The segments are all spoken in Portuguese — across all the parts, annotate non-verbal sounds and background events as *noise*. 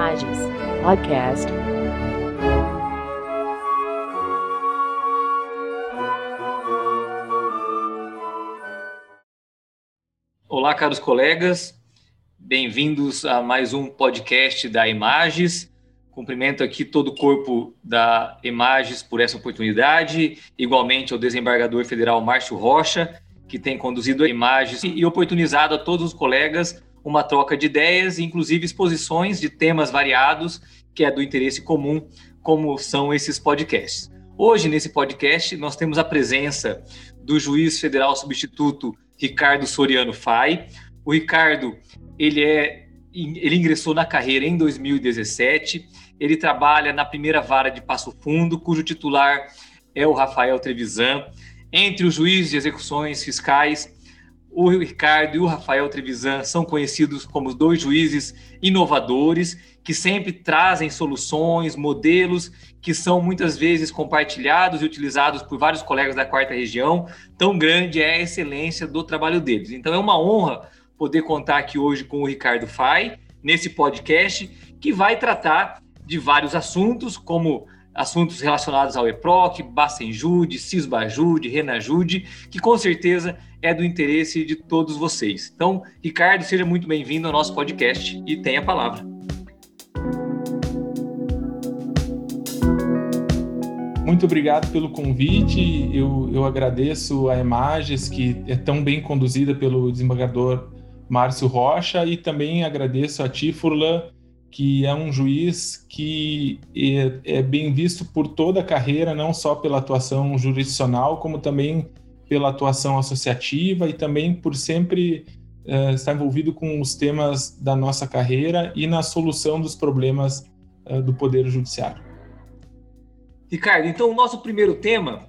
Imagens Podcast. Olá, caros colegas, bem-vindos a mais um podcast da Imagens. Cumprimento aqui todo o corpo da Imagens por essa oportunidade, igualmente ao desembargador federal Márcio Rocha, que tem conduzido a Imagens e oportunizado a todos os colegas uma troca de ideias, inclusive exposições de temas variados, que é do interesse comum, como são esses podcasts. Hoje, nesse podcast, nós temos a presença do juiz federal substituto Ricardo Soriano Fai. O Ricardo, ele é ele ingressou na carreira em 2017. Ele trabalha na primeira vara de Passo Fundo, cujo titular é o Rafael Trevisan. Entre os juízes de execuções fiscais, o Ricardo e o Rafael Trevisan são conhecidos como dois juízes inovadores que sempre trazem soluções, modelos que são muitas vezes compartilhados e utilizados por vários colegas da quarta região. Tão grande é a excelência do trabalho deles. Então é uma honra poder contar aqui hoje com o Ricardo Fai nesse podcast que vai tratar de vários assuntos, como assuntos relacionados ao EPROC, Bacenjude, Cisbajude, Renajude, que com certeza é do interesse de todos vocês. Então, Ricardo, seja muito bem-vindo ao nosso podcast e tenha a palavra. Muito obrigado pelo convite. Eu, eu agradeço a Imagens, que é tão bem conduzida pelo desembargador Márcio Rocha, e também agradeço a ti, Furlan, que é um juiz que é, é, bem visto por toda a carreira, não só pela atuação jurisdicional, como também pela atuação associativa e também por sempre uh, estar envolvido com os temas da nossa carreira e na solução dos problemas uh, do Poder Judiciário. Ricardo, então o nosso primeiro tema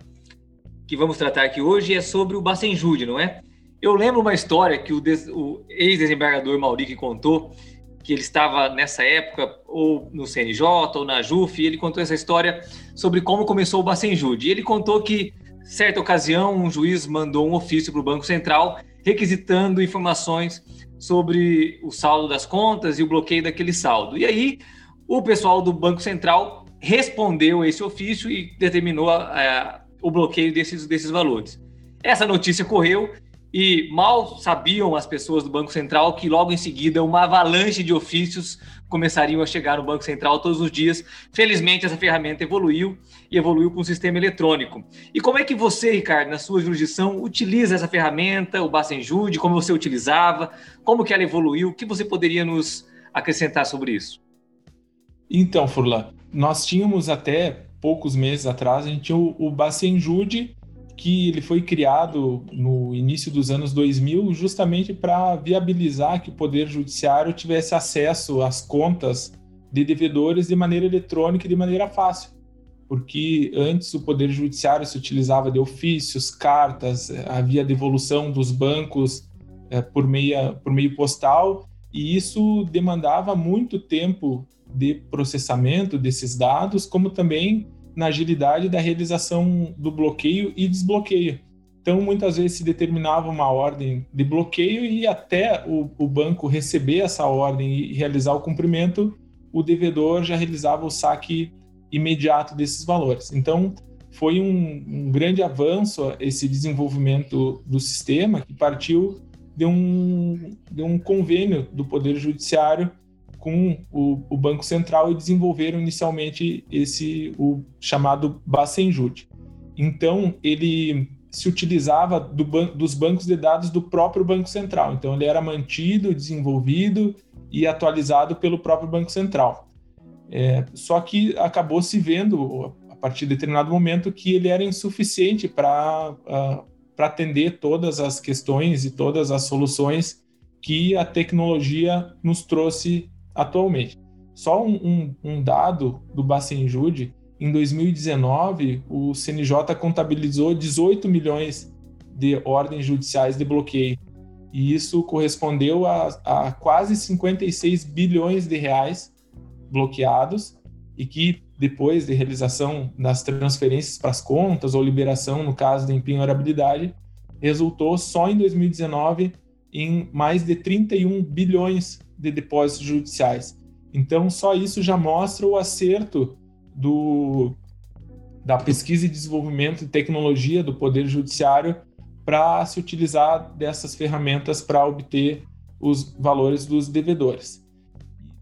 que vamos tratar aqui hoje é sobre o Bacenjude, não é? Eu lembro uma história que o, o ex-desembargador Maurique contou que ele estava nessa época ou no CNJ ou na JUF, e ele contou essa história sobre como começou o Bacenjude. Ele contou que, certa ocasião, um juiz mandou um ofício para o Banco Central requisitando informações sobre o saldo das contas e o bloqueio daquele saldo. E aí, o pessoal do Banco Central respondeu esse ofício e determinou o bloqueio desses, desses valores. Essa notícia correu e mal sabiam as pessoas do Banco Central que logo em seguida uma avalanche de ofícios começariam a chegar no Banco Central todos os dias. Felizmente essa ferramenta evoluiu e evoluiu com um sistema eletrônico. E como é que você, Ricardo, na sua jurisdição, utiliza essa ferramenta, o Bacenjude, como você utilizava, como que ela evoluiu, o que você poderia nos acrescentar sobre isso? Então, Furlan, nós tínhamos até poucos meses atrás, a gente tinha o, o Bacenjude, que ele foi criado no início dos anos 2000 justamente para viabilizar que o Poder Judiciário tivesse acesso às contas de devedores de maneira eletrônica e de maneira fácil. Porque antes o Poder Judiciário se utilizava de ofícios, cartas, havia devolução dos bancos é, por, meia, por meio postal, e isso demandava muito tempo de processamento desses dados, como também na agilidade da realização do bloqueio e desbloqueio. Então, muitas vezes se determinava uma ordem de bloqueio e até o, o banco receber essa ordem e realizar o cumprimento, o devedor já realizava o saque imediato desses valores. Então, foi um, um grande avanço esse desenvolvimento do sistema que partiu de um, de um convênio do Poder Judiciário com o, o, Banco Central e desenvolveram inicialmente esse o chamado Bacenjude. Então ele se utilizava do ban dos bancos de dados do próprio Banco Central. Então ele era mantido, desenvolvido e atualizado pelo próprio Banco Central. É, só que acabou se vendo a partir de determinado momento que ele era insuficiente para atender todas as questões e todas as soluções que a tecnologia nos trouxe atualmente. Só um, um, um dado do Bacenjude, em 2019, o CNJ contabilizou 18 milhões de ordens judiciais de bloqueio. E isso correspondeu a, a quase 56 bilhões de reais bloqueados e que depois de realização das transferências para as contas ou liberação no caso de empenhorabilidade, resultou só em 2019 em mais de 31 bilhões de depósitos judiciais. Então, só isso já mostra o acerto do, da pesquisa e desenvolvimento de tecnologia do Poder Judiciário para se utilizar dessas ferramentas para obter os valores dos devedores.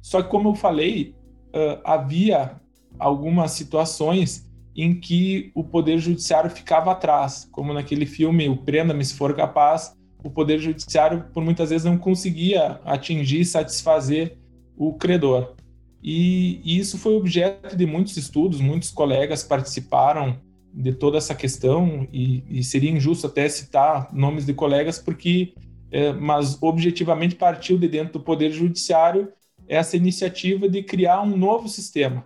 Só que, como eu falei, uh, havia algumas situações em que o Poder Judiciário ficava atrás, como naquele filme O Prenda-me se for capaz, o Poder Judiciário, por muitas vezes, não conseguia atingir e satisfazer o credor. E, e, isso foi objeto de muitos estudos, muitos colegas participaram de toda essa questão, e, e seria injusto até citar nomes de colegas, porque, é, mas objetivamente partiu de dentro do Poder Judiciário essa iniciativa de criar um novo sistema.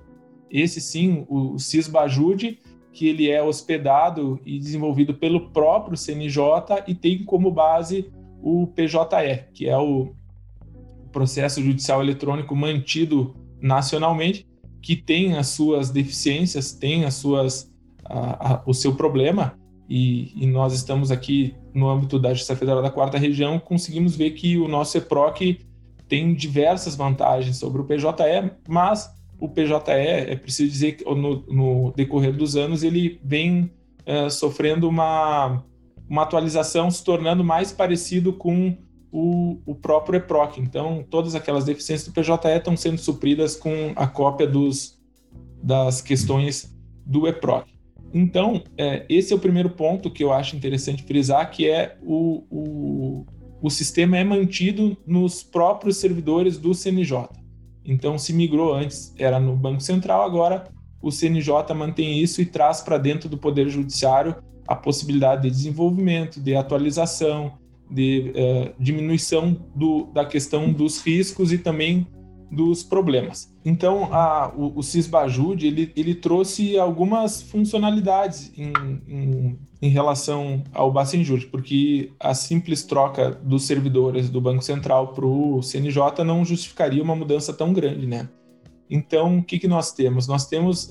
Esse sim, o, o CISBAJUDE, que ele é hospedado e desenvolvido pelo próprio CNJ e tem como base o PJE, que é o processo judicial eletrônico mantido nacionalmente, que tem as suas deficiências, tem as suas a, a, o seu problema, e, e, nós estamos aqui no âmbito da Justiça Federal da Quarta Região, conseguimos ver que o nosso EPROC tem diversas vantagens sobre o PJE, mas o PJE, é preciso dizer que no, no decorrer dos anos, ele vem uh, sofrendo uma, uma atualização, se tornando mais parecido com o, o próprio EPROC. Então, todas aquelas deficiências do PJE estão sendo supridas com a cópia dos, das questões do EPROC. Então, é, esse é o primeiro ponto que eu acho interessante frisar, que é o, o, o sistema é mantido nos próprios servidores do CNJ. Então, se migrou antes, era no Banco Central, agora o CNJ mantém isso e traz para dentro do Poder Judiciário a possibilidade de desenvolvimento, de atualização, de uh, diminuição do, da questão dos riscos e também dos problemas. Então, a, o, o Cisbajude, ele, ele trouxe algumas funcionalidades em, em, em relação ao Bacenjude, porque a simples troca dos servidores do Banco Central para o CNJ não justificaria uma mudança tão grande, né? Então, o que, que nós temos? Nós temos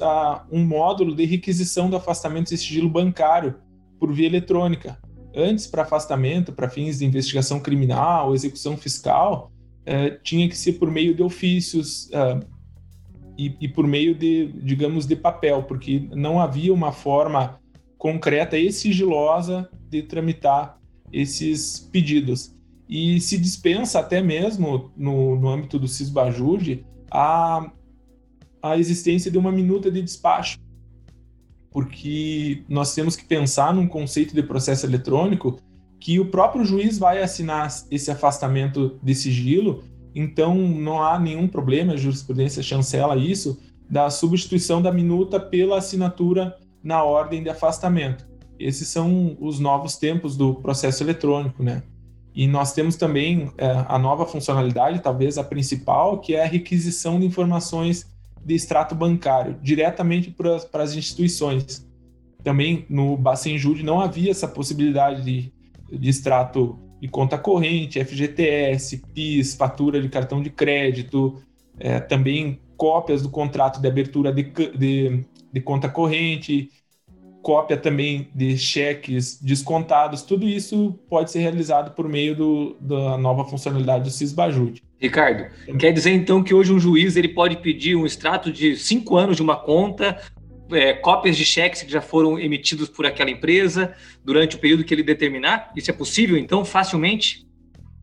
um módulo de requisição do afastamento e sigilo bancário por via eletrônica. Antes, para afastamento, para fins de investigação criminal, execução fiscal, uh, tinha que ser por meio de ofícios uh, e, e, por meio de, digamos, de papel, porque não havia uma forma concreta e sigilosa de tramitar esses pedidos. E se dispensa até mesmo, no, no âmbito do CISBAJUDE, a, a existência de uma minuta de despacho, porque nós temos que pensar num conceito de processo eletrônico que o próprio juiz vai assinar esse afastamento de sigilo, então não há nenhum problema, a jurisprudência chancela isso, da substituição da minuta pela assinatura na ordem de afastamento. Esses são os novos tempos do processo eletrônico, né? E nós temos também é, a nova funcionalidade, talvez a principal, que é a requisição de informações de extrato bancário diretamente para as instituições. Também no Bacenjude não havia essa possibilidade de de extrato de conta corrente, FGTS, PIS, fatura de cartão de crédito, é, também cópias do contrato de abertura de, de, de, conta corrente, cópia também de cheques descontados, tudo isso pode ser realizado por meio do, da nova funcionalidade do Cisbajude. Ricardo, quer dizer então que hoje um juiz ele pode pedir um extrato de cinco anos de uma conta é, cópias de cheques que já foram emitidos por aquela empresa durante o período que ele determinar? Isso é possível, então, facilmente?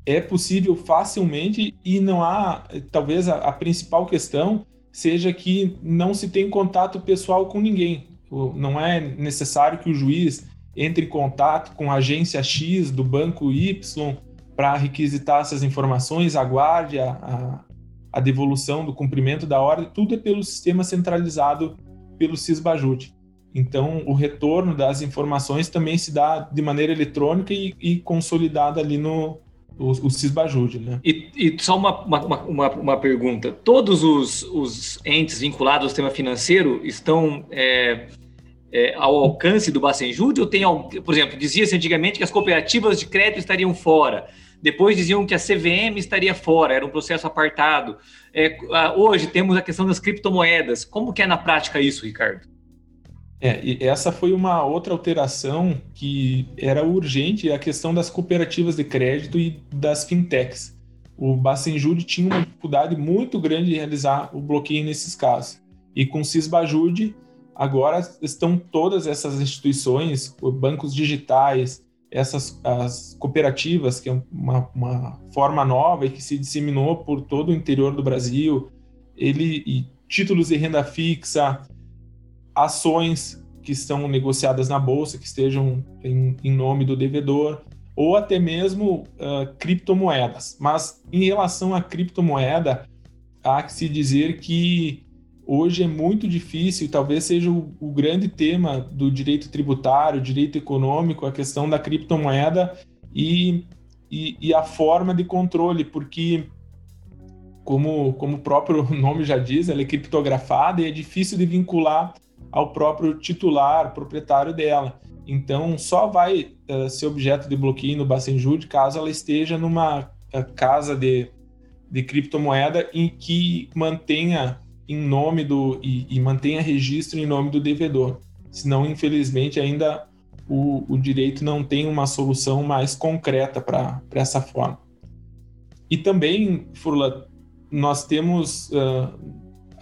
É possível facilmente e não há, talvez a, a principal questão seja que não se tem contato pessoal com ninguém. Não é necessário que o juiz entre em contato com a agência X do banco Y para requisitar essas informações, aguarde a, a, a, devolução do cumprimento da ordem, tudo é pelo sistema centralizado pelo CISBAJUT. Então, o retorno das informações também se dá de maneira eletrônica e, e consolidada ali no o, o né? E, e só uma, uma, uma, uma, pergunta. Todos os, os entes vinculados ao sistema financeiro estão é, é, ao alcance do Bacenjude ou tem, por exemplo, dizia-se antigamente que as cooperativas de crédito estariam fora. Depois diziam que a CVM estaria fora, era um processo apartado. É, hoje temos a questão das criptomoedas. Como que é na prática isso, Ricardo? É, e essa foi uma outra alteração que era urgente, a questão das cooperativas de crédito e das fintechs. o Bacenjude tinha uma dificuldade muito grande de realizar o bloqueio nesses casos. E com o Cisbajude, agora estão todas essas instituições, bancos digitais, essas as cooperativas, que é uma, uma forma nova e que se disseminou por todo o interior do Brasil, ele e títulos de renda fixa, ações que estão negociadas na bolsa, que estejam em, em nome do devedor, ou até mesmo uh, criptomoedas. Mas em relação à criptomoeda, há que se dizer que hoje é muito difícil, talvez seja o, o, grande tema do direito tributário, direito econômico, a questão da criptomoeda e, e, e a forma de controle, porque, como, como o próprio *laughs* nome já diz, ela é criptografada e é difícil de vincular ao próprio titular, proprietário dela. Então, só vai uh, ser objeto de bloqueio no Bacenjude caso ela esteja numa uh, casa de, de criptomoeda em que mantenha em nome do e, e, mantenha registro em nome do devedor. Senão, infelizmente, ainda o, o direito não tem uma solução mais concreta para essa forma. E também, Furla, nós temos, uh,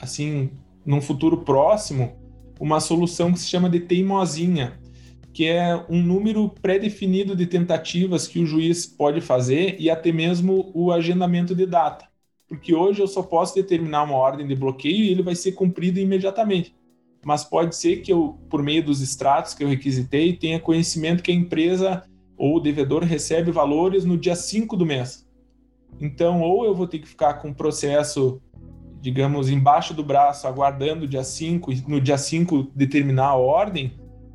assim, num futuro próximo, uma solução que se chama de teimosinha, que é um número pré-definido de tentativas que o juiz pode fazer e até mesmo o agendamento de data. Porque hoje eu só posso determinar uma ordem de bloqueio e ele vai ser cumprido imediatamente. Mas pode ser que eu, por meio dos extratos que eu requisitei, tenha conhecimento que a empresa ou o devedor recebe valores no dia 5 do mês. Então, ou eu vou ter que ficar com o processo, digamos, embaixo do braço, aguardando o dia 5 e no dia 5 determinar a ordem,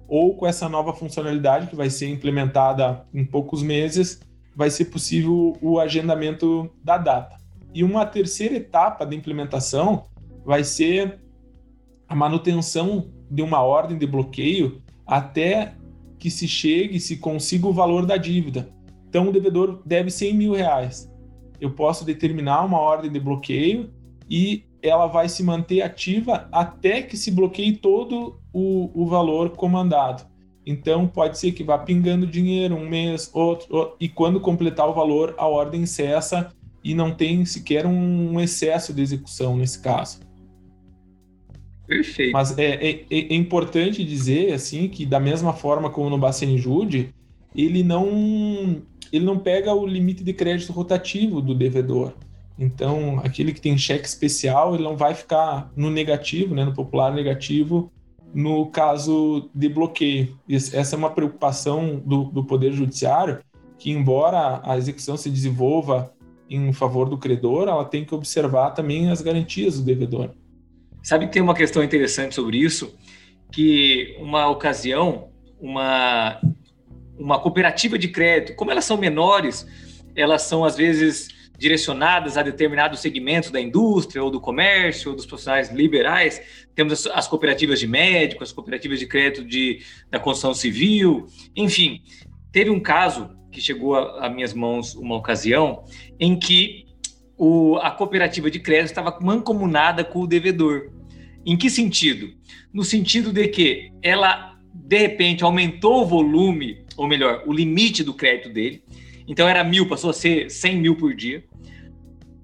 ou com essa nova funcionalidade que vai ser implementada em poucos meses, vai ser possível o agendamento da data. E uma terceira etapa da implementação vai ser a manutenção de uma ordem de bloqueio até que se chegue, se consiga o valor da dívida. Então, o devedor deve 100 mil reais. Eu posso determinar uma ordem de bloqueio e ela vai se manter ativa até que se bloqueie todo o, o valor comandado. Então, pode ser que vá pingando dinheiro um mês, outro, outro, e quando completar o valor, a ordem cessa e não tem sequer um excesso de execução nesse caso. Perfeito. Mas é, é, é importante dizer assim que da mesma forma como no Bacenjude, ele não ele não pega o limite de crédito rotativo do devedor. Então, aquele que tem cheque especial, ele não vai ficar no negativo, né, no popular negativo, no caso de bloqueio. Essa é uma preocupação do, do Poder Judiciário, que embora a execução se desenvolva em favor do credor, ela tem que observar também as garantias do devedor. Sabe que tem uma questão interessante sobre isso, que uma ocasião, uma, uma cooperativa de crédito, como elas são menores, elas são às vezes direcionadas a determinados segmentos da indústria ou do comércio ou dos profissionais liberais. Temos as, as cooperativas de médicos, as cooperativas de crédito de, da construção civil, enfim. Teve um caso que chegou a minhas mãos uma ocasião em que o, a cooperativa de crédito estava mancomunada com o devedor. Em que sentido? No sentido de que ela, de repente, aumentou o volume, ou melhor, o limite do crédito dele. Então era mil, passou a ser 100 mil por dia.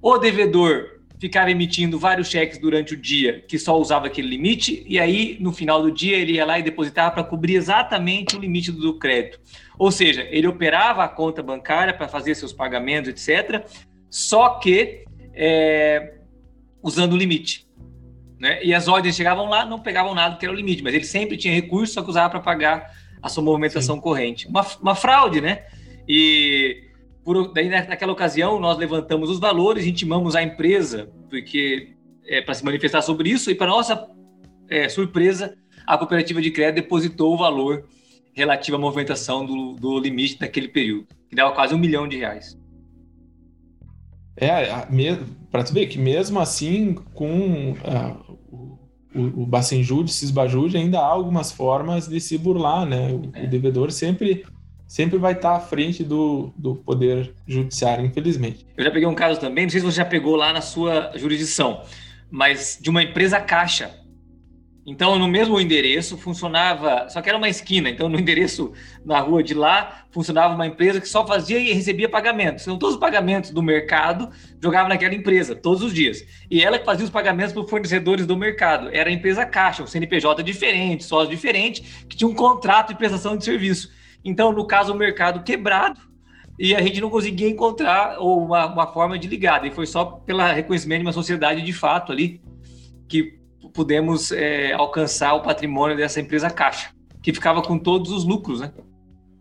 O devedor ficava emitindo vários cheques durante o dia que só usava aquele limite, e aí no final do dia ele ia lá e depositava para cobrir exatamente o limite do crédito. Ou seja, ele operava a conta bancária para fazer seus pagamentos, etc., só que é, usando o limite. Né? E as ordens chegavam lá, não pegavam nada que era o limite, mas ele sempre tinha recurso, só que usava para pagar a sua movimentação Sim. corrente. Uma, uma fraude, né? E por, daí, naquela ocasião, nós levantamos os valores, intimamos a empresa, porque é, para se manifestar sobre isso, e para nossa é, surpresa, a cooperativa de crédito depositou o valor relativo à movimentação do, do limite naquele período, que dava quase um milhão de reais. É, para tu ver que mesmo assim, com uh, o, o, Bacenjude, Cisbajude, ainda há algumas formas de se burlar, né? O, é. o devedor sempre sempre vai estar à frente do, do poder judiciário, infelizmente. Eu já peguei um caso também, não sei se você já pegou lá na sua jurisdição, mas de uma empresa caixa, Então, no mesmo endereço funcionava, só que era uma esquina. Então, no endereço na rua de lá, funcionava uma empresa que só fazia e recebia pagamentos. Então, todos os pagamentos do mercado jogavam naquela empresa, todos os dias. E ela que fazia os pagamentos para os fornecedores do mercado. Era a empresa Caixa, um CNPJ diferente, sócio diferente, que tinha um contrato de prestação de serviço. Então, no caso, o mercado quebrado, e a gente não conseguia encontrar uma, uma forma de ligar. E foi só pelo reconhecimento de uma sociedade de fato ali que pudemos é, alcançar o patrimônio dessa empresa Caixa, que ficava com todos os lucros, né?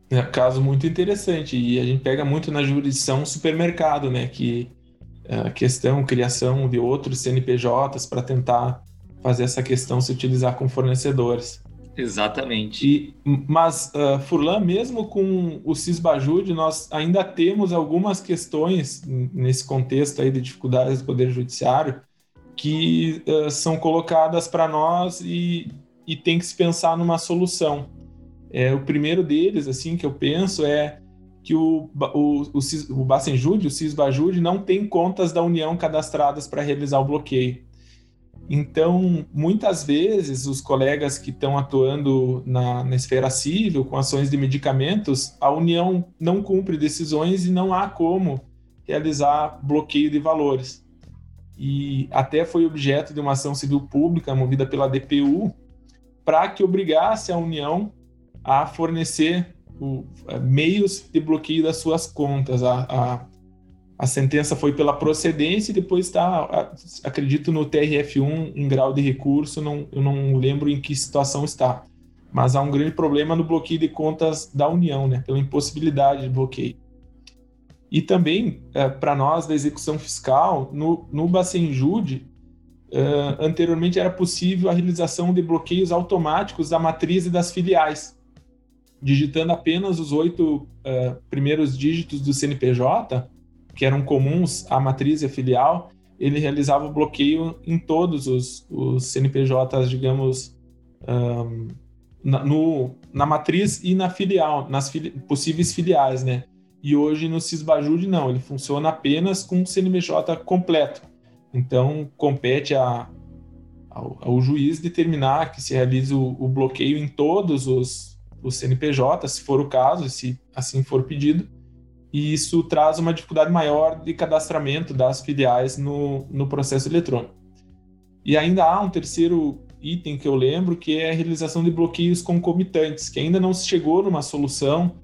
É um caso muito interessante e a gente pega muito na jurisdição supermercado, né? Que é, a questão criação de outros CNPJs para tentar fazer essa questão se utilizar com fornecedores. Exatamente. E, mas, uh, Furlan, mesmo com o Cisbajude, nós ainda temos algumas questões nesse contexto aí de dificuldades do Poder Judiciário que uh, são colocadas para nós e, e tem que se pensar numa solução. É, o primeiro deles, assim, que eu penso é que o, o, o, o Bacenjude, o Cisbajude, não tem contas da União cadastradas para realizar o bloqueio. Então, muitas vezes, os colegas que estão atuando na, na, esfera civil, com ações de medicamentos, a União não cumpre decisões e não há como realizar bloqueio de valores e até foi objeto de uma ação civil pública movida pela DPU para que obrigasse a União a fornecer o, é, meios de bloqueio das suas contas. A, a, a sentença foi pela procedência e depois está, acredito, no TRF1 em grau de recurso, não, eu não lembro em que situação está. Mas há um grande problema no bloqueio de contas da União, né, pela impossibilidade de bloqueio. E também, é, para nós da execução fiscal, no, no Bacenjude, é, anteriormente era possível a realização de bloqueios automáticos da matriz e das filiais, digitando apenas os oito é, primeiros dígitos do CNPJ, que eram comuns à matriz e à filial, ele realizava o bloqueio em todos os, os CNPJs, digamos, um, na, no, na matriz e na filial, nas fili possíveis filiais, né? E hoje no Cisbajude não, ele funciona apenas com o CNPJ completo. Então compete a, ao, ao, juiz determinar que se realize o, o bloqueio em todos os, os CNPJ, se for o caso, se assim for pedido. E isso traz uma dificuldade maior de cadastramento das filiais no, no processo eletrônico. E ainda há um terceiro item que eu lembro, que é a realização de bloqueios concomitantes, que ainda não se chegou numa solução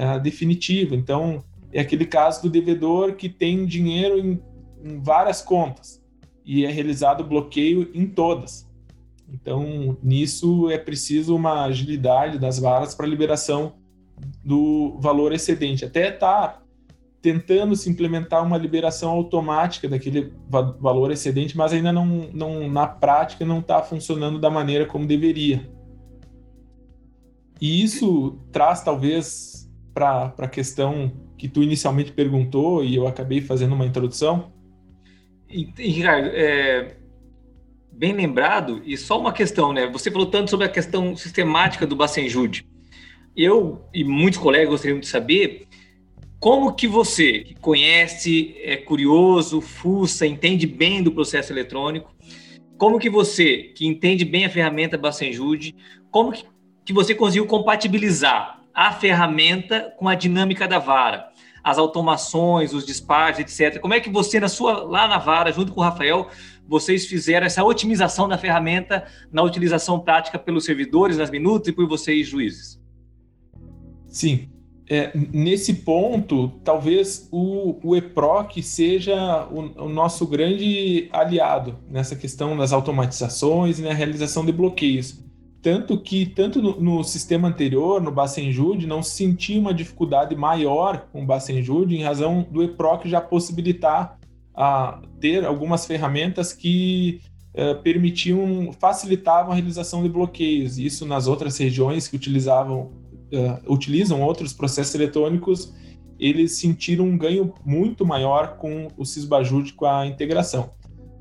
é, definitivo. Então, é aquele caso do devedor que tem dinheiro em, em várias contas e é realizado bloqueio em todas. Então, nisso é preciso uma agilidade das varas para liberação do valor excedente. Até está tentando se implementar uma liberação automática daquele va valor excedente, mas ainda não, não na prática não está funcionando da maneira como deveria. E isso traz talvez para a questão que tu inicialmente perguntou e eu acabei fazendo uma introdução? E, Ricardo, é, bem lembrado, e só uma questão, né? Você falou tanto sobre a questão sistemática do Bacenjude. Eu e muitos colegas gostariam de saber como que você, que conhece, é curioso, fuça, entende bem do processo eletrônico, como que você, que entende bem a ferramenta Bacenjude, como que, que você conseguiu compatibilizar a ferramenta com a dinâmica da vara, as automações, os despachos, etc. Como é que você, na sua, lá na vara, junto com o Rafael, vocês fizeram essa otimização da ferramenta na utilização prática pelos servidores, nas minutas e por vocês, juízes? Sim. É, nesse ponto, talvez o, o EPROC seja o, o, nosso grande aliado nessa questão das automatizações e na realização de bloqueios. Tanto que, tanto no, no sistema anterior, no Bacenjude, não se sentia uma dificuldade maior com o Bacenjude em razão do EPROC já possibilitar a, ter algumas ferramentas que uh, permitiam, facilitavam a realização de bloqueios. Isso nas outras regiões que utilizavam, uh, utilizam outros processos eletrônicos, eles sentiram um ganho muito maior com o Cisbajude, com a integração.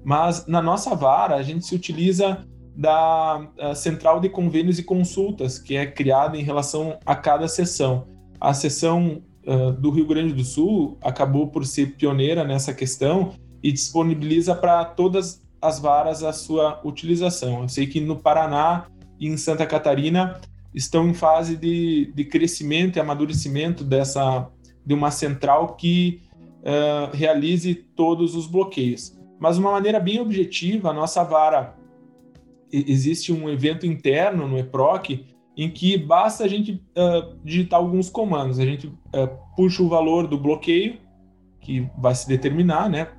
Mas na nossa vara, a gente se utiliza da Central de Convênios e Consultas, que é criada em relação a cada sessão. A sessão uh, do Rio Grande do Sul acabou por ser pioneira nessa questão e disponibiliza para todas as varas a sua utilização. Eu sei que no Paraná e em Santa Catarina estão em fase de, de crescimento e amadurecimento dessa de uma central que uh, realize todos os bloqueios. Mas de uma maneira bem objetiva, a nossa vara existe um evento interno no EPROC em que basta a gente uh, digitar alguns comandos. A gente uh, puxa o valor do bloqueio, que vai se determinar, né?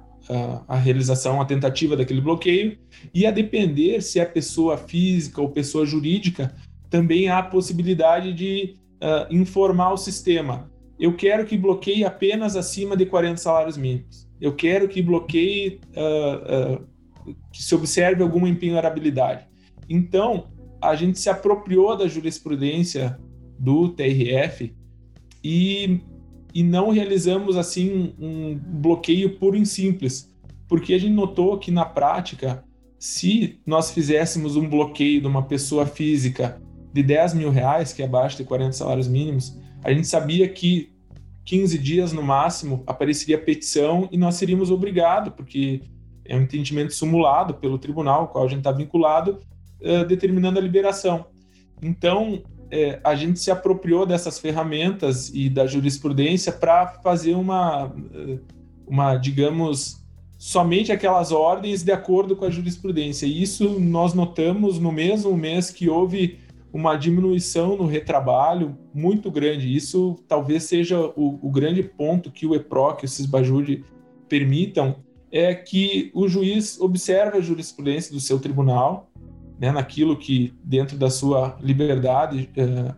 A realização, a tentativa daquele bloqueio, e a depender se é pessoa física ou pessoa jurídica, também há a possibilidade de informar o sistema. Eu quero que bloqueie apenas acima de 40 salários mínimos. Eu quero que bloqueie, que se observe alguma empenhorabilidade. Então, a gente se apropriou da jurisprudência do TRF e, e não realizamos assim um bloqueio puro e simples, porque a gente notou que na prática, se nós fizéssemos um bloqueio de uma pessoa física de 10 mil reais, que é abaixo de 40 salários mínimos, a gente sabia que 15 dias no máximo apareceria petição e nós seríamos obrigados, porque é um entendimento simulado pelo tribunal ao qual a gente está vinculado, uh, determinando a liberação. Então, é, a gente se apropriou dessas ferramentas e da jurisprudência para fazer uma, uma, digamos, somente aquelas ordens de acordo com a jurisprudência. E isso nós notamos no mesmo mês que houve uma diminuição no retrabalho muito grande. Isso talvez seja o, o grande ponto que o EPROC, o CISBAJUDE permitam, é que o juiz observe a jurisprudência do seu tribunal, né, naquilo que, dentro da sua liberdade é,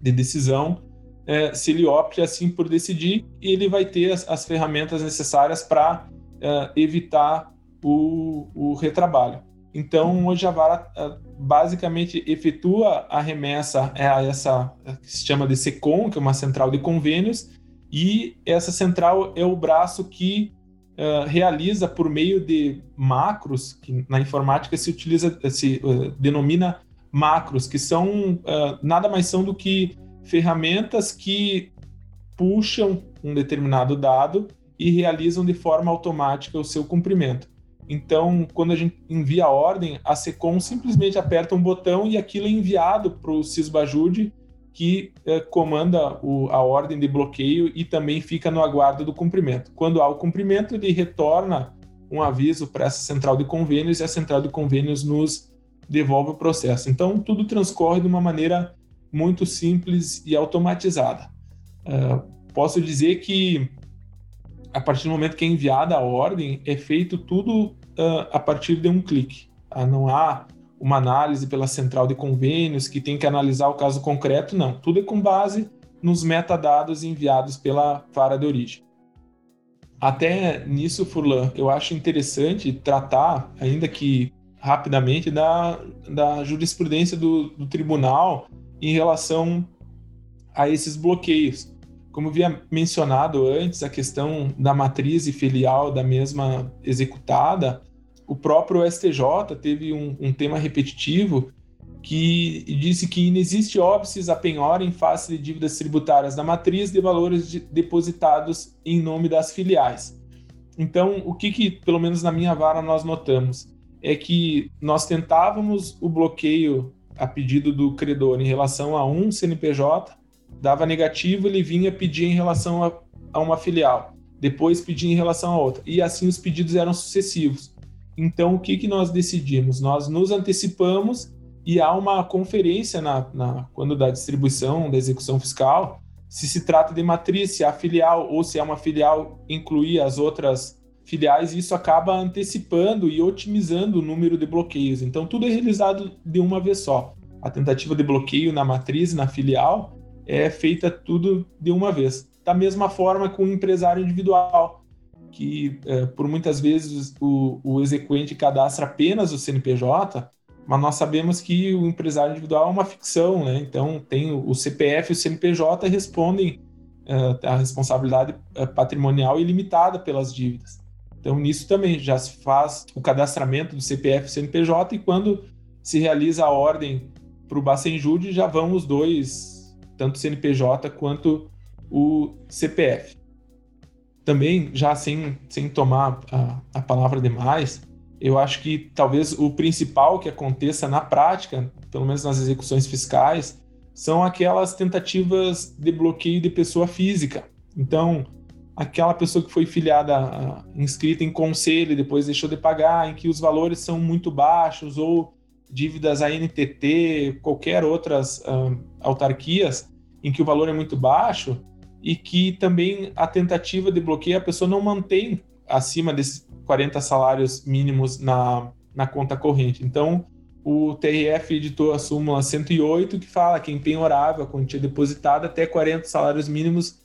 de decisão, é, se ele opte assim por decidir, ele vai ter as, as ferramentas necessárias para é, evitar o, o, retrabalho. Então, hoje a vara é, basicamente efetua a remessa a essa que se chama de SECOM, que é uma central de convênios, e essa central é o braço que uh, realiza por meio de macros, que na informática se utiliza, se uh, denomina macros, que são uh, nada mais são do que ferramentas que puxam um determinado dado e realizam de forma automática o seu cumprimento. Então, quando a gente envia a ordem, a SECOM simplesmente aperta um botão e aquilo é enviado para o Sysbajude que eh, comanda o, a ordem de bloqueio e também fica no aguardo do cumprimento. Quando há o cumprimento, ele retorna um aviso para essa central de convênios e a central de convênios nos devolve o processo. Então, tudo transcorre de uma maneira muito simples e automatizada. Uh, posso dizer que, a partir do momento que é enviada a ordem, é feito tudo uh, a partir de um clique. Tá? Não há uma análise pela central de convênios que tem que analisar o caso concreto, não. Tudo é com base nos metadados enviados pela vara de origem. Até nisso, Furlan, eu acho interessante tratar, ainda que rapidamente, da, da jurisprudência do, do tribunal em relação a esses bloqueios. Como havia mencionado antes, a questão da matriz e filial da mesma executada, o próprio STJ teve um, um tema repetitivo que disse que inexiste óbices a penhora em face de dívidas tributárias da matriz de valores de, depositados em nome das filiais. Então, o que, que, pelo menos na minha vara, nós notamos é que nós tentávamos o bloqueio a pedido do credor em relação a um CNPJ, dava negativo, ele vinha pedir em relação a, a uma filial, depois pedia em relação a outra, e assim os pedidos eram sucessivos. Então, o que, que nós decidimos? Nós nos antecipamos e há uma conferência na, na, quando da distribuição da execução fiscal, se se trata de matriz, se é a filial ou se é uma filial incluir as outras filiais, isso acaba antecipando e otimizando o número de bloqueios. Então, tudo é realizado de uma vez só. A tentativa de bloqueio na matriz, na filial, é feita tudo de uma vez. Da mesma forma com o empresário individual que é, por muitas vezes o, o exequente cadastra apenas o CNPJ, mas nós sabemos que o empresário individual é uma ficção, né? Então tem o, CPF e o CNPJ respondem uh, a responsabilidade é, patrimonial ilimitada pelas dívidas. Então nisso também já se faz o cadastramento do CPF e CNPJ e quando se realiza a ordem para o Bacenjude já vão os dois, tanto o CNPJ quanto o CPF também, já sem, sem tomar a, a palavra demais, eu acho que talvez o principal que aconteça na prática, pelo menos nas execuções fiscais, são aquelas tentativas de bloqueio de pessoa física. Então, aquela pessoa que foi filiada, inscrita em conselho depois deixou de pagar, em que os valores são muito baixos, ou dívidas ANTT, qualquer outras autarquias, em que o valor é muito baixo, e que também a tentativa de bloqueio a pessoa não mantém acima desses 40 salários mínimos na, na conta corrente. Então, o TRF editou a súmula 108, que fala que empenhorável a quantia depositada até 40 salários mínimos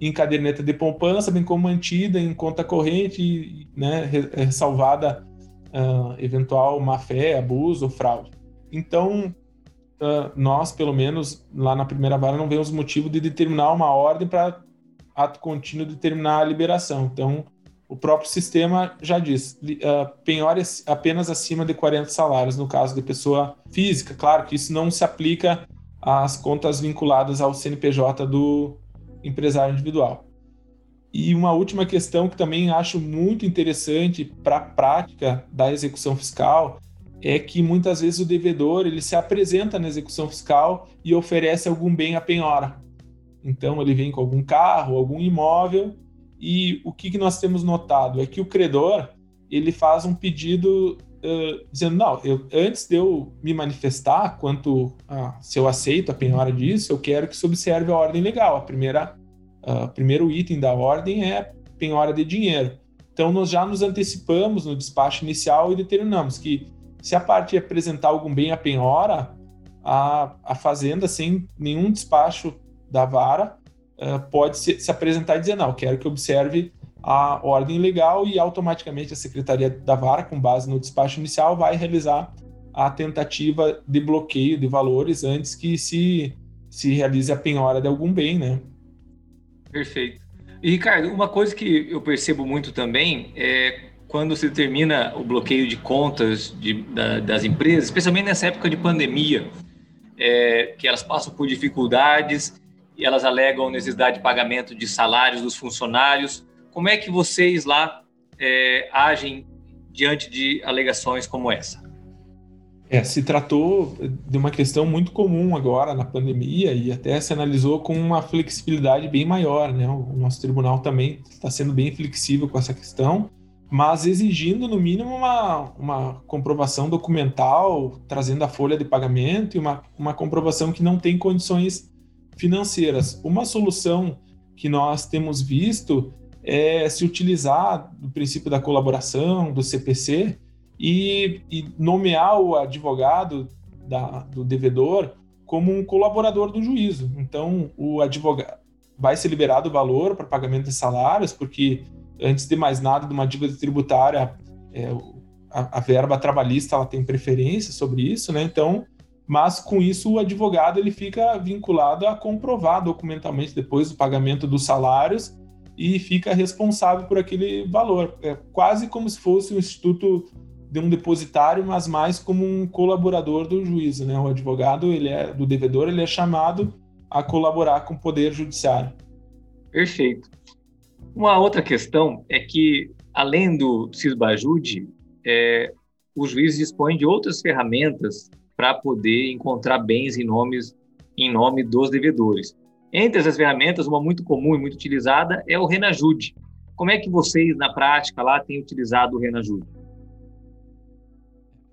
em caderneta de poupança, bem como mantida em conta corrente, né, ressalvada uh, eventual má-fé, abuso ou fraude. Então, uh, nós, pelo menos, lá na primeira vara, não vemos motivo de determinar uma ordem para ato contínuo determinar a liberação. Então, o próprio sistema já diz, uh, penhores apenas acima de 40 salários, no caso de pessoa física. Claro que isso não se aplica às contas vinculadas ao CNPJ do empresário individual. E uma última questão que também acho muito interessante para a prática da execução fiscal é que muitas vezes o devedor ele se apresenta na execução fiscal e oferece algum bem à penhora. Então ele vem com algum carro, algum imóvel e o que, que nós temos notado é que o credor ele faz um pedido uh, dizendo não, eu, antes de eu me manifestar quanto a, se eu aceito a penhora disso, eu quero que se observe a ordem legal. A primeira uh, primeiro item da ordem é penhora de dinheiro. Então, nós já nos antecipamos no despacho inicial e determinamos que, se a parte apresentar algum bem à penhora, a, a fazenda, sem nenhum despacho da vara, uh, pode se, se, apresentar e dizer: não, quero que observe a ordem legal e automaticamente a secretaria da vara, com base no despacho inicial, vai realizar a tentativa de bloqueio de valores antes que se, se realize a penhora de algum bem, né? Perfeito. E, Ricardo, uma coisa que eu percebo muito também é quando se termina o bloqueio de contas de, da, das empresas, especialmente nessa época de pandemia, é, que elas passam por dificuldades e elas alegam necessidade de pagamento de salários dos funcionários. Como é que vocês lá é, agem diante de alegações como essa? É, se tratou de uma questão muito comum agora na pandemia e até se analisou com uma flexibilidade bem maior, né? O nosso tribunal também está sendo bem flexível com essa questão, mas exigindo no mínimo uma, uma comprovação documental, trazendo a folha de pagamento e uma, uma comprovação que não tem condições financeiras. Uma solução que nós temos visto é se utilizar do princípio da colaboração, do CPC, e, e nomear o advogado da, do devedor como um colaborador do juízo. Então, o advogado vai ser liberado o valor para pagamento de salários, porque antes de mais nada, de uma dívida tributária, é, a, a, verba trabalhista ela tem preferência sobre isso, né? Então, mas com isso o advogado ele fica vinculado a comprovar documentalmente depois o pagamento dos salários e fica responsável por aquele valor. É quase como se fosse um instituto de um depositário, mas mais como um colaborador do juízo, né? O advogado, ele é do devedor, ele é chamado a colaborar com o poder judiciário. Perfeito. Uma outra questão é que, além do CISBAJUDE, é, o juiz dispõe de outras ferramentas para poder encontrar bens em, nomes, em nome dos devedores. Entre essas ferramentas, uma muito comum e muito utilizada é o Renajude. Como é que vocês, na prática, lá têm utilizado o Renajude?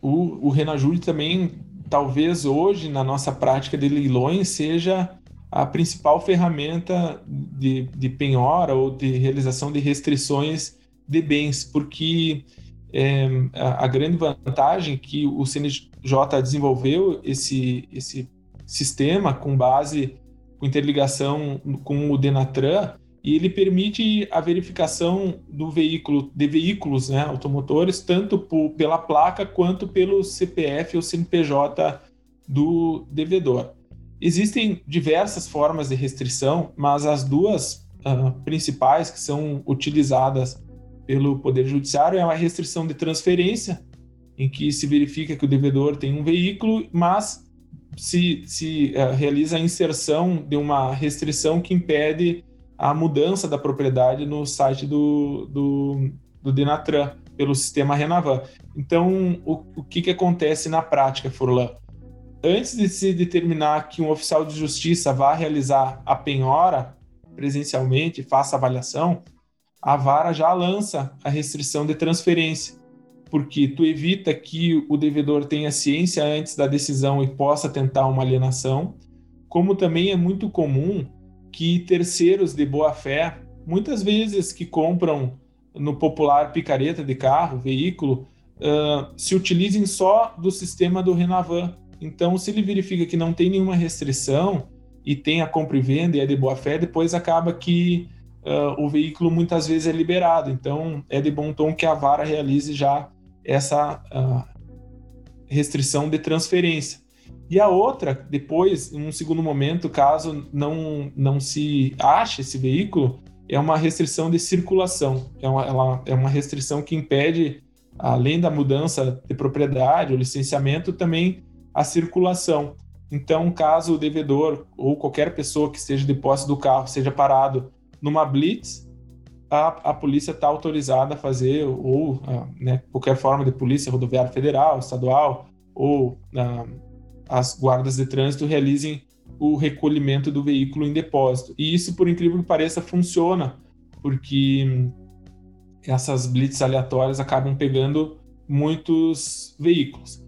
o, o Renajude também, talvez hoje, na nossa prática de leilões, seja a principal ferramenta de, de penhora ou de realização de restrições de bens, porque é, a, a, grande vantagem que o CNJ desenvolveu esse, esse sistema com base com interligação com o Denatran e ele permite a verificação do veículo, de veículos né, automotores, tanto por, pela placa quanto pelo CPF ou CNPJ do devedor. Existem diversas formas de restrição, mas as duas uh, principais que são utilizadas pelo Poder Judiciário é a restrição de transferência, em que se verifica que o devedor tem um veículo, mas se, se uh, realiza a inserção de uma restrição que impede a mudança da propriedade no site do, do, do Denatran, pelo sistema Renavan. Então, o, o que, que acontece na prática, Furlan? Antes de se determinar que um oficial de justiça vá realizar a penhora presencialmente, faça avaliação, a vara já lança a restrição de transferência, porque tu evita que o devedor tenha ciência antes da decisão e possa tentar uma alienação, como também é muito comum que terceiros de boa fé, muitas vezes que compram no popular picareta de carro, veículo, uh, se utilizem só do sistema do Renavan. Então, se ele verifica que não tem nenhuma restrição e tem a compra e venda e é de boa fé, depois acaba que uh, o veículo muitas vezes é liberado. Então, é de bom tom que a vara realize já essa uh, restrição de transferência. E a outra, depois, em um segundo momento, caso não, não se ache esse veículo, é uma restrição de circulação. É uma, ela, é uma restrição que impede, além da mudança de propriedade, o licenciamento, também a circulação. Então, caso o devedor ou qualquer pessoa que esteja de posse do carro seja parado numa blitz, a, a polícia está autorizada a fazer, ou né, qualquer forma de polícia rodoviária federal, estadual, ou as guardas de trânsito realizem o recolhimento do veículo em depósito. E isso, por incrível que pareça, funciona, porque essas blitz aleatórias acabam pegando muitos veículos.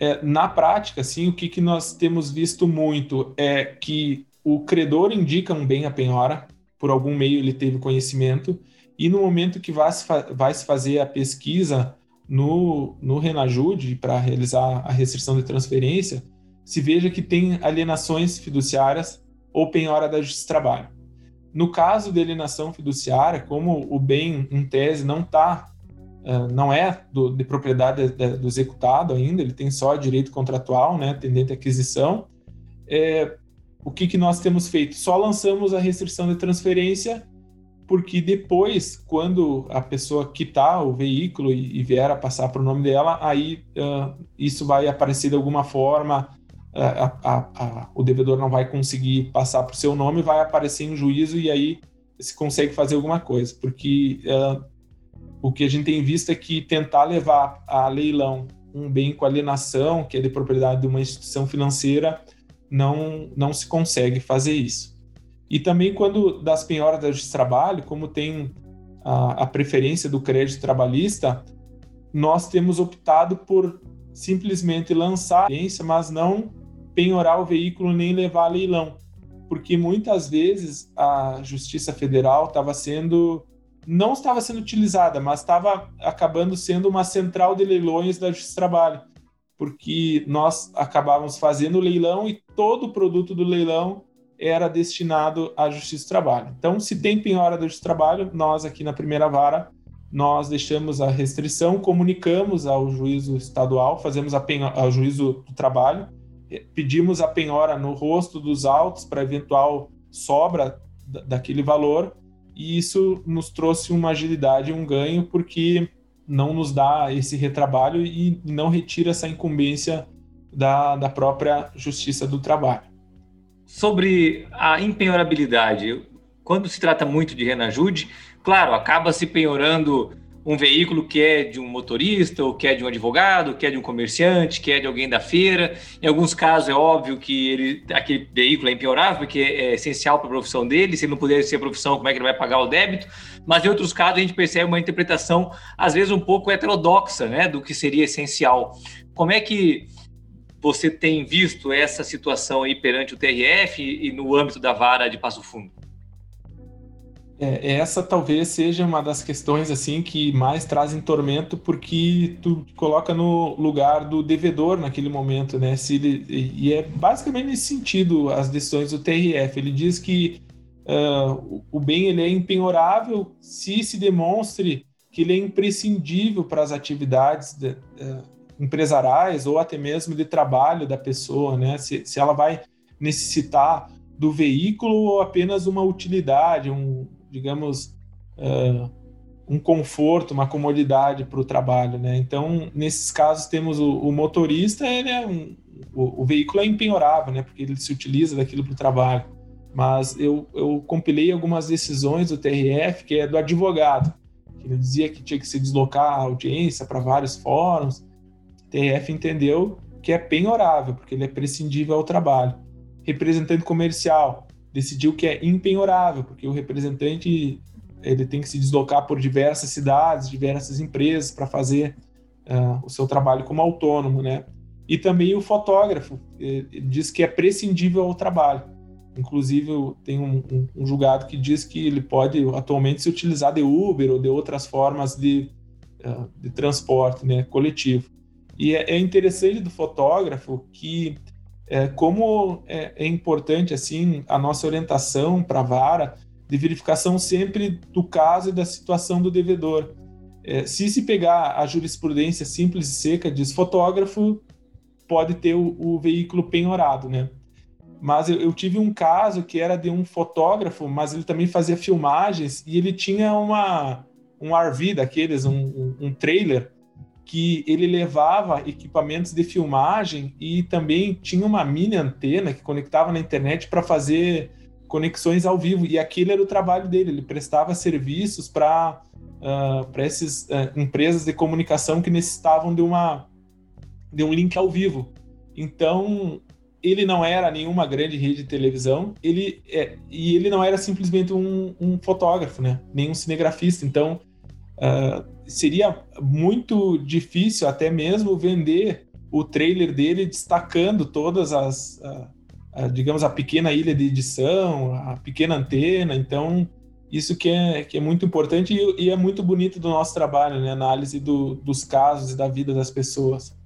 É, na prática, sim, o que, que nós temos visto muito é que o credor indica um bem à penhora, por algum meio ele teve conhecimento, e no momento que vai se, vai se fazer a pesquisa no, no Renajude para realizar a restrição de transferência, se veja que tem alienações fiduciárias ou penhora da justiça do trabalho. No caso de alienação fiduciária, como o bem em tese não tá, uh, não é do, de propriedade do executado ainda, ele tem só direito contratual, né, tendente à aquisição, é, o que, que nós temos feito? Só lançamos a restrição de transferência porque depois, quando a pessoa quitar o veículo e, e vier a passar para o nome dela, aí uh, isso vai aparecer de alguma forma a, a, a, o devedor não vai conseguir passar para o seu nome, vai aparecer em juízo e aí se consegue fazer alguma coisa. Porque uh, o que a gente tem visto é que tentar levar a leilão um bem com alienação, que é de propriedade de uma instituição financeira, não, não se consegue fazer isso. E também quando das penhoras Justiça Trabalho, como tem a, a preferência do crédito trabalhista, nós temos optado por simplesmente lançar a mas não penhorar o veículo nem levar a leilão, porque muitas vezes a Justiça Federal estava sendo não estava sendo utilizada, mas estava acabando sendo uma central de leilões da Justiça do Trabalho, porque nós acabávamos fazendo o leilão e todo o produto do leilão era destinado à Justiça do Trabalho. Então, se tem penhora da Justiça do Trabalho, nós aqui na primeira vara nós deixamos a restrição, comunicamos ao juízo estadual, fazemos a penhora, ao juízo do trabalho pedimos a penhora no rosto dos autos para eventual sobra daquele valor, e isso nos trouxe uma agilidade, um ganho, porque não nos dá esse retrabalho e não retira essa incumbência da, da própria Justiça do Trabalho. Sobre a impenhorabilidade, quando se trata muito de renajude, claro, acaba se penhorando um veículo que é de um motorista, ou que é de um advogado, que é de um comerciante, que é de alguém da feira. Em alguns casos é óbvio que ele, aquele veículo é impiorável, porque é essencial para a profissão dele. Se ele não puder ser profissão, como é que ele vai pagar o débito? Mas em outros casos a gente percebe uma interpretação, às vezes, um pouco heterodoxa né, do que seria essencial. Como é que você tem visto essa situação aí perante o TRF e no âmbito da vara de Passo Fundo? É, essa talvez seja uma das questões assim que mais trazem tormento, porque tu coloca no lugar do devedor naquele momento, né? Se ele, e é basicamente nesse sentido as decisões do TRF. Ele diz que uh, o bem ele é impenhorável se se demonstre que ele é imprescindível para as atividades de, uh, empresariais ou até mesmo de trabalho da pessoa, né? Se, se ela vai necessitar do veículo ou apenas uma utilidade, um, digamos, uh, um conforto, uma comodidade para o trabalho, né? Então, nesses casos, temos o, o motorista, ele é um, o, o, veículo é empenhorável, né? Porque ele se utiliza daquilo para o trabalho. Mas eu, eu compilei algumas decisões do TRF, que é do advogado, Ele dizia que tinha que se deslocar a audiência para vários fóruns. O TRF entendeu que é penhorável, porque ele é prescindível ao trabalho. Representante comercial decidiu que é impenhorável, porque o representante ele tem que se deslocar por diversas cidades, diversas empresas para fazer uh, o seu trabalho como autônomo, né? E também o fotógrafo diz que é prescindível ao trabalho. Inclusive, tem um, um, um, julgado que diz que ele pode atualmente se utilizar de Uber ou de outras formas de, uh, de transporte né, coletivo. E é, é interessante do fotógrafo que, é, como é, é importante assim a nossa orientação para a vara, de verificação sempre do caso e da situação do devedor. É, se se pegar a jurisprudência simples e seca, diz fotógrafo pode ter o, o veículo penhorado, né? Mas eu, eu, tive um caso que era de um fotógrafo, mas ele também fazia filmagens e ele tinha uma um RV daqueles, um, um, um trailer que ele levava equipamentos de filmagem e também tinha uma mini antena que conectava na internet para fazer conexões ao vivo. E aquele era o trabalho dele, ele prestava serviços para uh, para essas uh, empresas de comunicação que necessitavam de, uma, de um link ao vivo. Então, ele não era nenhuma grande rede de televisão, ele é, e ele não era simplesmente um, um fotógrafo, né? nenhum cinegrafista. Então, uh, seria muito difícil até mesmo vender o trailer dele destacando todas as, a, digamos, a pequena ilha de edição, a pequena antena. Então, isso que é, que é muito importante e, e é muito bonito do nosso trabalho, né? Análise do, dos casos e da vida das pessoas.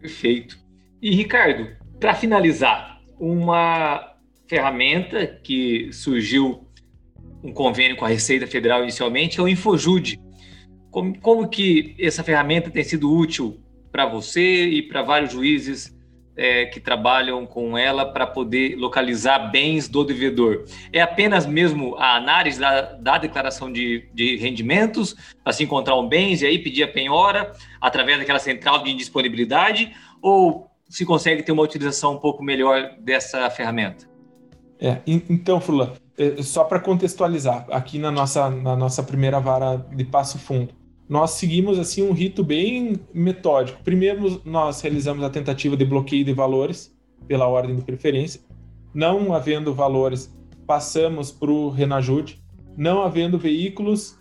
Perfeito. E, Ricardo, para finalizar, uma ferramenta que surgiu um convênio com a Receita Federal inicialmente é o Infojude. Como, como que essa ferramenta tem sido útil para você e para vários juízes é, que trabalham com ela para poder localizar bens do devedor? É apenas mesmo a análise da, da declaração de, de rendimentos para se encontrar um bens e aí pedir a penhora através daquela central de indisponibilidade? Ou se consegue ter uma utilização um pouco melhor dessa ferramenta? É, então, Fula, só para contextualizar, aqui na nossa, na nossa primeira vara de passo fundo, nós seguimos assim um rito bem metódico. Primeiro, nós realizamos a tentativa de bloqueio de valores pela ordem de preferência. Não havendo valores, passamos para o Renajude. Não havendo veículos,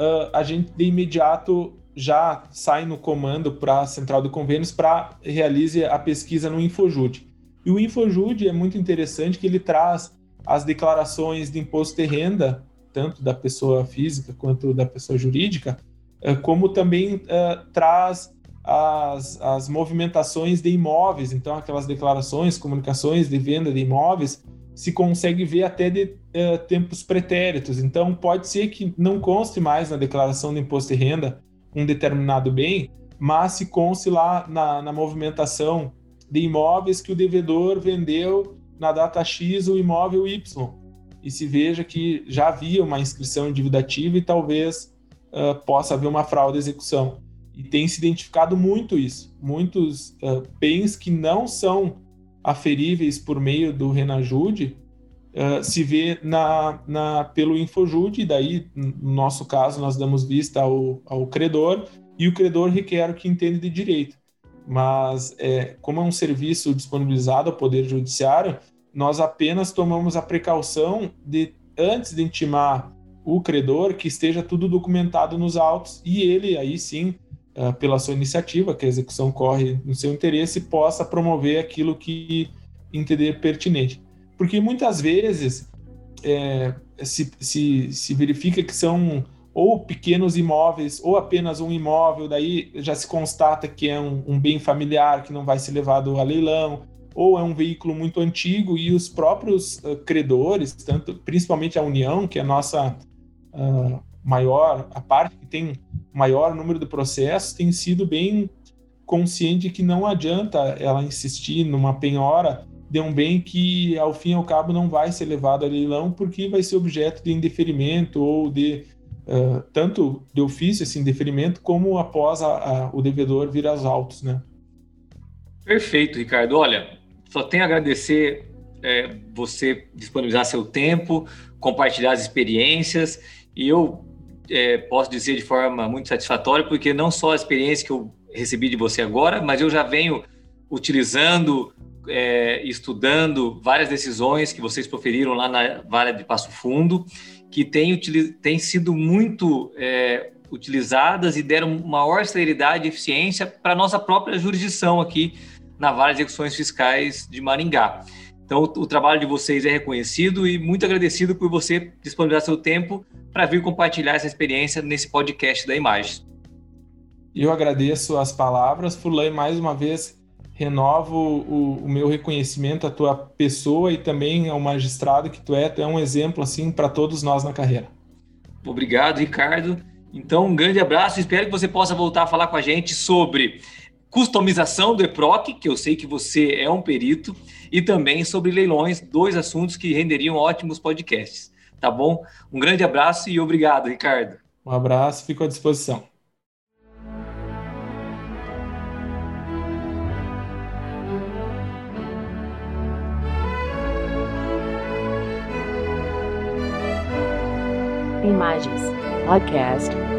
uh, a gente de imediato já sai no comando para a central de convênios para realize a pesquisa no Infojude. E o Infojude é muito interessante que ele traz as declarações de imposto de renda, tanto da pessoa física quanto da pessoa jurídica, eh, como também uh, traz as, as movimentações de imóveis, então aquelas declarações, comunicações de venda de imóveis, se consegue ver até de uh, tempos pretéritos. Então pode ser que não conste mais na declaração de imposto de renda um determinado bem, mas se conste lá na, na movimentação de imóveis que o devedor vendeu na data X o imóvel Y. E se veja que já havia uma inscrição em dívida ativa e talvez uh, possa haver uma fraude de execução. E tem se identificado muito isso. Muitos uh, bens que não são aferíveis por meio do Renajude uh, se vê na, na, pelo Infojude, e daí, no nosso caso, nós damos vista ao, ao credor e o credor requer o que entende de direito. Mas, é, como é um serviço disponibilizado ao Poder Judiciário, nós apenas tomamos a precaução de, antes de intimar o credor que esteja tudo documentado nos autos e ele, aí sim, uh, pela sua iniciativa, que a execução corre no seu interesse, possa promover aquilo que entender pertinente. Porque muitas vezes é, se, se, se verifica que são ou pequenos imóveis ou apenas um imóvel, daí já se constata que é um, um bem familiar que não vai ser levado a leilão, ou é um veículo muito antigo e os próprios uh, credores, tanto principalmente a União, que é a nossa uh, maior, a parte que tem maior número de processos, tem sido bem consciente que não adianta ela insistir numa penhora de um bem que, ao fim e ao cabo, não vai ser levado a leilão porque vai ser objeto de indeferimento ou de uh, tanto de ofício, assim, indeferimento, como após a, a, o devedor vir aos autos, né? Perfeito, Ricardo. Olha, só tenho a agradecer é, você disponibilizar seu tempo, compartilhar as experiências e eu é, posso dizer de forma muito satisfatória, porque não só a experiência que eu recebi de você agora, mas eu já venho utilizando, é, estudando várias decisões que vocês proferiram lá na Vale de Passo Fundo, que têm tem sido muito é, utilizadas e deram maior celeridade e eficiência para a nossa própria jurisdição aqui na Vale de Execuções Fiscais de Maringá. Então, o, o, trabalho de vocês é reconhecido e muito agradecido por você disponibilizar seu tempo para vir compartilhar essa experiência nesse podcast da Imagem. Eu agradeço as palavras, Furlan, mais uma vez renovo o, o, meu reconhecimento à tua pessoa e também ao magistrado que tu é, tu é um exemplo assim para todos nós na carreira. Obrigado, Ricardo. Então, um grande abraço, espero que você possa voltar a falar com a gente sobre customização do EPROC, que eu sei que você é um perito, e também sobre leilões, dois assuntos que renderiam ótimos podcasts. Tá bom? Um grande abraço e obrigado, Ricardo. Um abraço, fico à disposição. Imagens Podcast